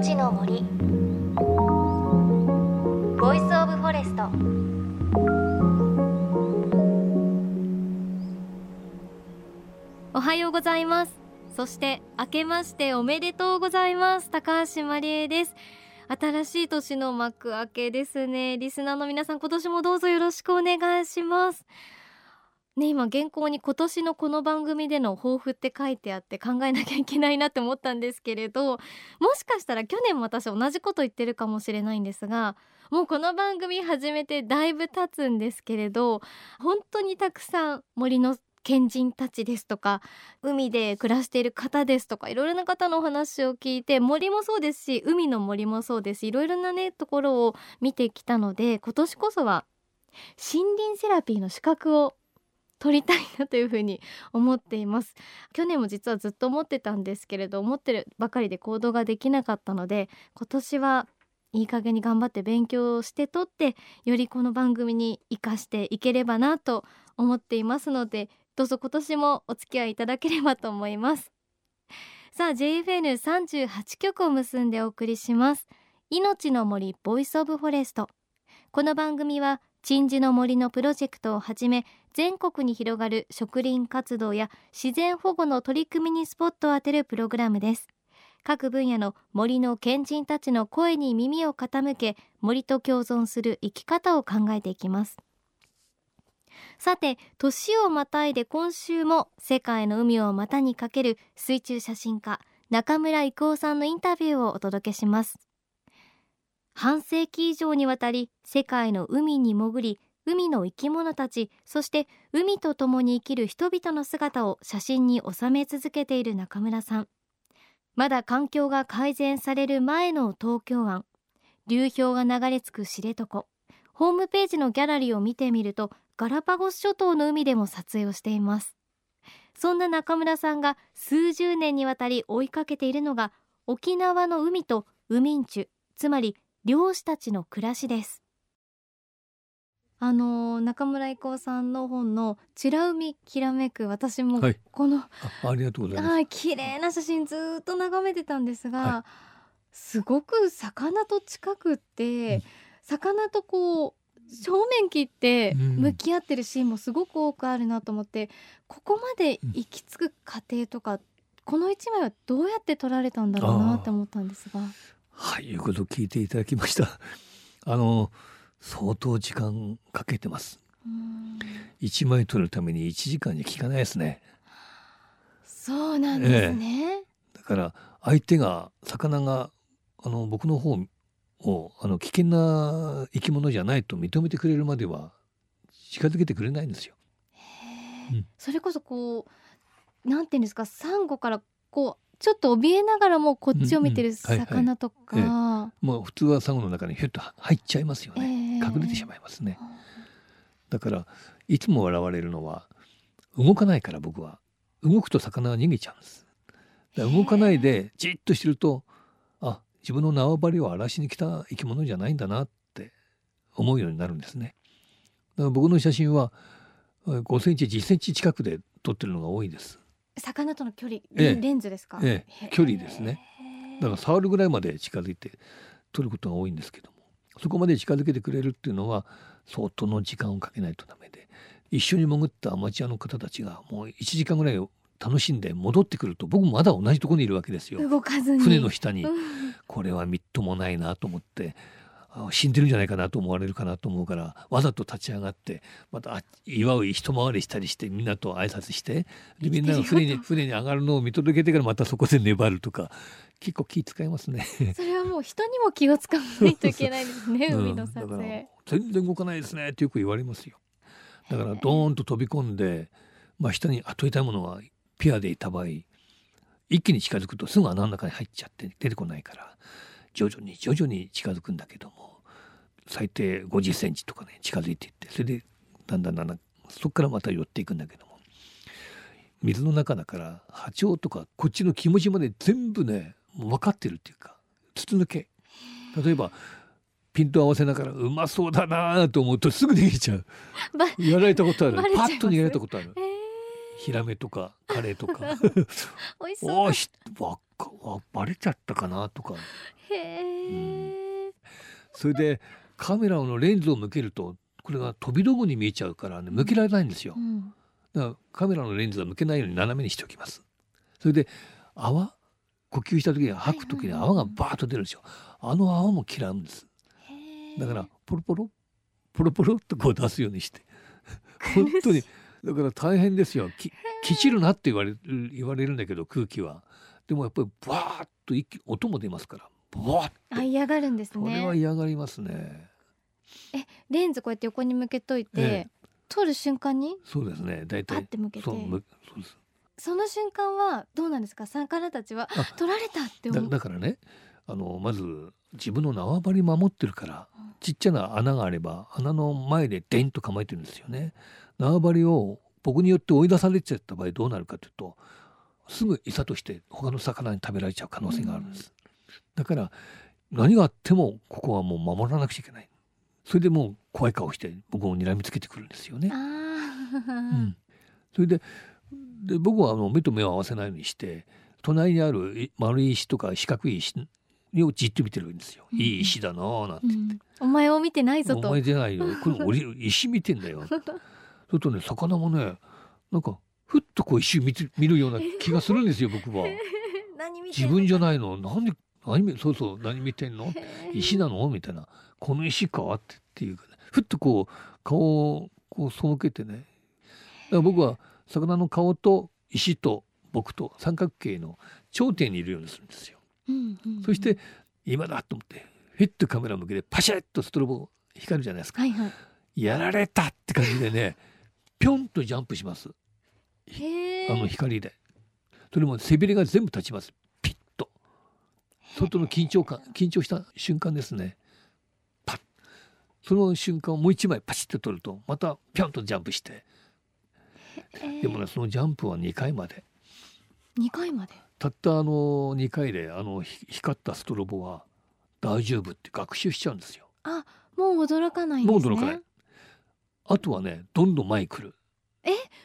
命の森。 Voice of Forest。おはようございます。そして明けましておめでとうございます。高橋万里恵です。新しい年の幕開けですね。リスナーの皆さん今年もどうぞよろしくお願いします。ね今原稿に今年のこの番組での抱負って書いてあって考えなきゃいけないなって思ったんですけれどもしかしたら去年も私同じこと言ってるかもしれないんですがもうこの番組始めてだいぶ経つんですけれど本当にたくさん森の賢人たちですとか海で暮らしている方ですとかいろいろな方のお話を聞いて森もそうですし海の森もそうですいろいろなねところを見てきたので今年こそは森林セラピーの資格を取りたいなというふうに思っています。去年も実はずっと思ってたんですけれど思ってるばかりで行動ができなかったので今年はいい加減に頑張って勉強して取ってよりこの番組に生かしていければなと思っていますのでどうぞ今年もお付き合いいただければと思います。さあ JFN38 曲を結んでお送りします。命の森 Voice of Forest。この番組は鎮守の森のプロジェクトをはじめ全国に広がる植林活動や自然保護の取り組みにスポットを当てるプログラムです。各分野の森の賢人たちの声に耳を傾け森と共存する生き方を考えていきます。さて年をまたいで今週も世界の海を股にかける水中写真家中村郁夫さんのインタビューをお届けします。半世紀以上にわたり世界の海に潜り海の生き物たちそして海と共に生きる人々の姿を写真に収め続けている中村さん。まだ環境が改善される前の東京湾流氷が流れ着く知床。ホームページのギャラリーを見てみるとガラパゴス諸島の海でも撮影をしています。そんな中村さんが数十年にわたり追いかけているのが沖縄の海とウミンチュつまり漁師たちの暮らしです。あの中村郁夫さんの本の「美ら海きらめく」私もはいこの、あありがとうございます。はい綺麗な写真ずっと眺めてたんですが、はすごく魚と近くって、うん魚とこう正面切ってうん向き合ってるシーンもすごく多くあるなと思って、ここまで行き着く過程とか、この一枚はどうやって撮られたんだろうなって思ったんですが。はい、いうことを聞いていただきました。あの相当時間かけてます。うん一枚取るために一時間に効かないですね。そうなんですね。だから相手が魚があの僕の方をあの危険な生き物じゃないと認めてくれるまでは近づけてくれないんですよ。うんそれこそこうなんていうんですかサンゴからこうちょっと怯えながらもこっちを見てる魚とか、もう普通はサンゴの中にひょっと入っちゃいますよね。えー隠れてしまいますね。だからいつも笑われるのは動かないから僕は動くと魚は逃げちゃうんです。だ動かないでじっとしてるとあ自分の縄張りを荒らしに来た生き物じゃないんだなって思うようになるんですね。だから僕の写真は5センチ10センチ近くで撮ってるのが多いです。魚との距離、ええレンズですか、ええ距離ですねだから触るぐらいまで近づいて撮ることが多いんですけどもそこまで近づけてくれるっていうのは相当の時間をかけないとダメで一緒に潜ったアマチュアの方たちがもう1時間ぐらい楽しんで戻ってくると僕もまだ同じところにいるわけですよ。動かずに。船の下に。うん。これはみっともないなと思ってあ死んでるんじゃないかなと思われるかなと思うからわざと立ち上がってまたあ祝う一回りしたりしてみんなと挨拶してでみんなが船に船に上がるのを見届けてからまたそこで粘るとか結構気使いますね。それはもう人にも気を使わないといけないですねうん海の撮影、全然動かないですねってよく言われますよ。だからドーンと飛び込んで、まあ、下に後いたいものがピアでいた場合一気に近づくとすぐ穴の中に入っちゃって出てこないから徐々に徐々に近づくんだけども最低50センチとかね近づいていってそれでだんだんだんだんそこからまた寄っていくんだけども水の中だから波長とかこっちの気持ちまで全部ね分かってるっていうか筒抜け。例えばピント合わせながらうまそうだなと思うとすぐ逃げちゃう。ばやられたことある。パッと逃げられたことある。えー。ヒラメとかカレイとか。美味しそうだ。おーしわかあバレちゃったかなとか。へえ、それでカメラのレンズを向けるとこれが飛び道具に見えちゃうからね向けられないんですよ。うん。だからカメラのレンズは向けないように斜めにしておきます。それで泡呼吸した時に吐く時に泡がバーッと出るんですよ。あの泡も嫌うんです。だからポロポロ？ポロポロっとこう出すようにして。本当に。だから大変ですよ。ききちるなって言われる言われるんだけど空気は。でもやっぱりバーッと一気音も出ますから。バーッあ嫌がるんですこれはね嫌がりますね。レンズこうやって横に向けといて、ええ。撮る瞬間に？そうですね。大体。て向けて。そうむそうですその瞬間はどうなんですか？魚たちはあ撮られたってだ思う。だからねあのまず自分の縄張り守ってるからうん。ちっちゃな穴があれば穴の前でデンと構えてるんですよね。縄張りを僕によって追い出されちゃった場合どうなるかというとすぐ餌として他の魚に食べられちゃう可能性があるんです、だから何があってもここはもう守らなくちゃいけない。それでもう怖い顔して僕を睨みつけてくるんですよね。あうーん、それでで僕はあの目と目を合わせないようにして隣にあるい丸い石とか四角い石をじっと見てるんですよ。うん。いい石だなあなんて。う。ん。お前を見てないぞと。お前じゃないよ。これ俺石見てんだよ。それとね魚もねなんかふっとこう石見て見るような気がするんですよ僕は。自分じゃいないの。何で何見そうそう何見てんの？石なの？みたいな。この石か？ってっていうかね。ふっとこう顔をこう背けてね。だから僕は魚の顔と石と僕と三角形の頂点にいるようにするんですよ。そして今だと思ってフィッとカメラ向けてパシャッとストロボ光るじゃないですか。はいはい。やられたって感じでねぴょんとジャンプします。あの光で。それも背びれが全部立ちます。ピッと。外の緊張感緊張した瞬間ですね。パッ。その瞬間をもう一枚パシッと撮るとまたピョンとジャンプしてでもねそのジャンプは2回まで。二回まで？たったあの2回であのひ光ったストロボは大丈夫って学習しちゃうんですよ。あもう驚かないんですね。もう驚かない。あとはねどんどん前に来る。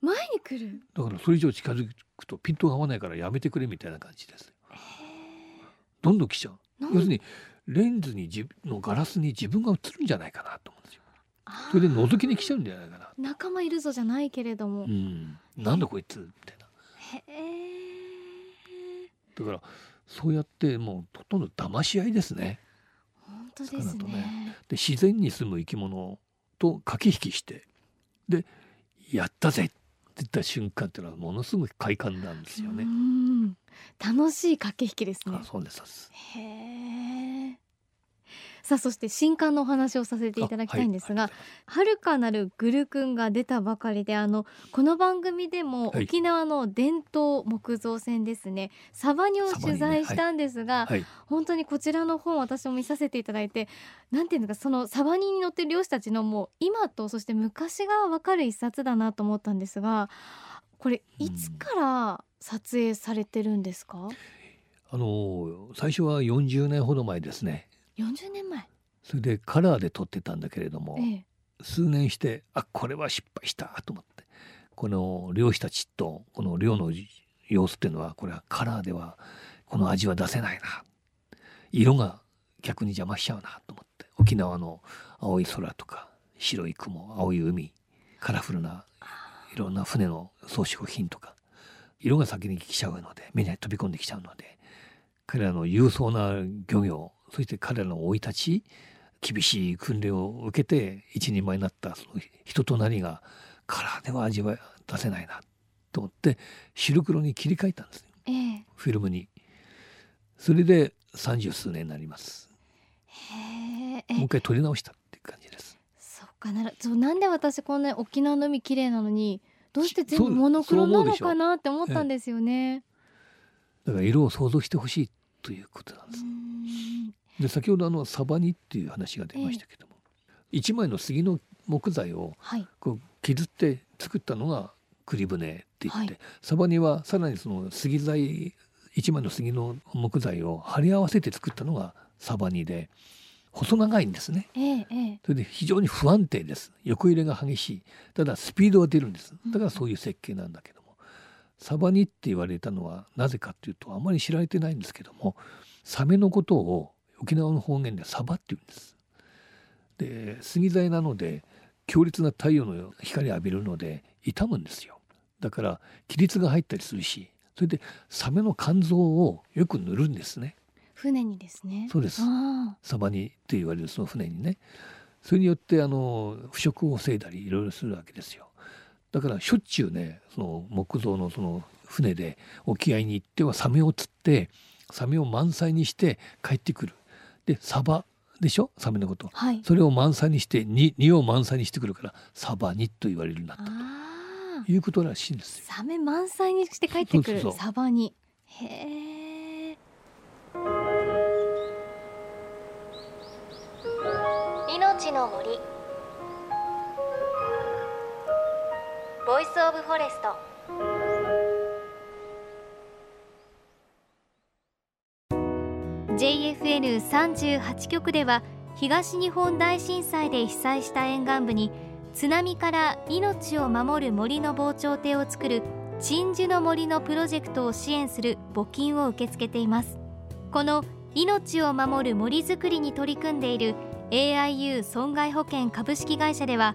前に来る？だからそれ以上近づくとピントが合わないからやめてくれみたいな感じです。どんどん来ちゃう。要するにレンズに自のガラスに自分が映るんじゃないかなと思うんですよそれで覗きに来ちゃうんじゃないかな。仲間いるぞじゃないけれども、うん。なんだこいつみたいな。へえ。だからそうやってもうほとんど騙し合いですね。本当ですね。ね。で自然に住む生き物と駆け引きして。でやったぜ。って言った瞬間っていうのはものすごい快感なんですようね。ん。楽しい駆け引きですね。あそうですそうです。へえさあそして新刊のお話をさせていただきたいんですが、あはい。遥かなるグルくんが出たばかりであのこの番組でもはい。沖縄の伝統木造船ですね、サバニを取材したんですが、はい。本当にこちらの本私も見させていただいてなんていうんですかそのサバニに乗ってる漁師たちのもう今とそして昔がわかる一冊だなと思ったんですがこれいつから撮影されてるんですか、あの最初は40年ほど前ですね40年前、それでカラーで撮ってたんだけれども、ええ、数年してあこれは失敗したと思って。この漁師たちとこの漁の様子っていうのはこれはカラーではこの味は出せないな。色が逆に邪魔しちゃうなと思って。沖縄の青い空とか白い雲青い海カラフルないろんな船の装飾品とか色が先に来ちゃうので目に飛び込んできちゃうので彼らの勇壮な漁業そして彼らの生い立ち厳しい訓練を受けて一人前になったその人となりがカラーでは味わい出せないなと思って白黒に切り替えたんですよええフィルムに。それで三十数年になります。もう一回撮り直したっていう感じです。そっかならそうなんで私こんな沖縄の海綺麗なのにどうして全部モノクロなのかなって思ったんですよね。だから色を想像してほしいということなんです。で先ほどあのサバニっていう話が出ましたけども、一枚の杉の木材をはい。こう削って作ったのが栗船って言って、はい。サバニはさらにその杉材一枚の杉の木材を貼り合わせて作ったのがサバニで細長いんですね。ええええ。それで非常に不安定です。横揺れが激しい。ただスピードが出るんです。だからそういう設計なんだけど。もサバニって言われたのはなぜかっていうとあまり知られてないんですけどもサメのことを沖縄の方言でサバって言うんです。で杉材なので強烈な太陽の光浴びるので傷むんですよ。だから亀裂が入ったりするしそれでサメの肝臓をよく塗るんですね。船にですね。そうです。サバニって言われるその船にね。それによってあの腐食を防いだりいろいろするわけですよだからしょっちゅうねその木造のその船で沖合に行ってはサメを釣ってサメを満載にして帰ってくる。でサバでしょ？サメのこと、はい、それを満載にして荷荷を満載にしてくるからサバニと言われるようになった。ということらしいんですよ。サメ満載にして帰ってくる。サバニへえ命の森 Voice of Forest。JFN38 局では東日本大震災で被災した沿岸部に津波から命を守る森の防潮堤を作る鎮守の森のプロジェクトを支援する募金を受け付けています。この命を守る森づくりに取り組んでいる AIU 損害保険株式会社では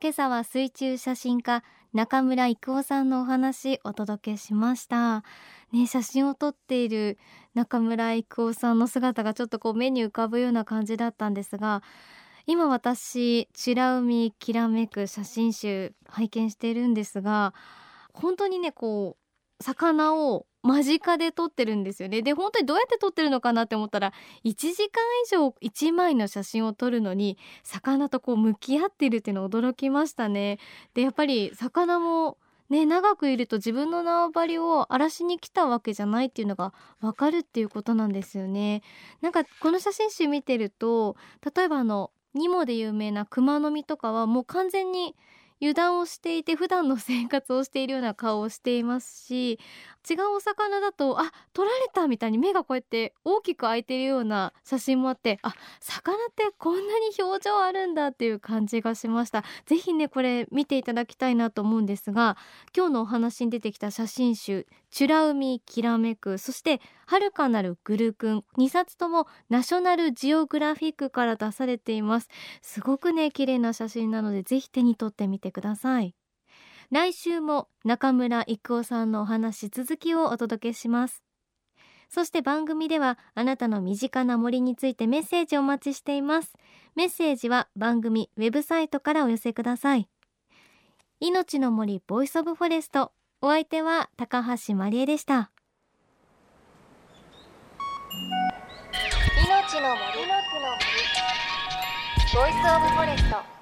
今朝は水中写真家中村征夫さんのお話お届けしました。ね写真を撮っている中村征夫さんの姿がちょっとこう目に浮かぶような感じだったんですが今私「美ら海きらめく写真集」拝見しているんですが本当にねこう魚を間近で撮ってるんですよね。で本当にどうやって撮ってるのかなって思ったら1時間以上1枚の写真を撮るのに魚とこう向き合ってるっていうの驚きましたね。でやっぱり魚もね長くいると自分の縄張りを荒らしに来たわけじゃないっていうのがわかるっていうことなんですよね。なんかこの写真集見てると例えばあのニモで有名な熊の実とかはもう完全に油断をしていて普段の生活をしているような顔をしていますし違うお魚だとあ取られたみたいに目がこうやって大きく開いているような写真もあってあ魚ってこんなに表情あるんだっていう感じがしました。ぜひねこれ見ていただきたいなと思うんですが今日のお話に出てきた写真集「美ら海きらめく」そして「遥かなるグルクン」2冊ともナショナルジオグラフィックから出されています。すごくね綺麗な写真なのでぜひ手に取ってみてください。来週も中村征夫さんのお話続きをお届けします。そして番組ではあなたの身近な森についてメッセージをお待ちしています。メッセージは番組ウェブサイトからお寄せください。命の森 Voice of Forest お相手は高橋万里恵でした。命の森。の森。ボイスオブフォレスト。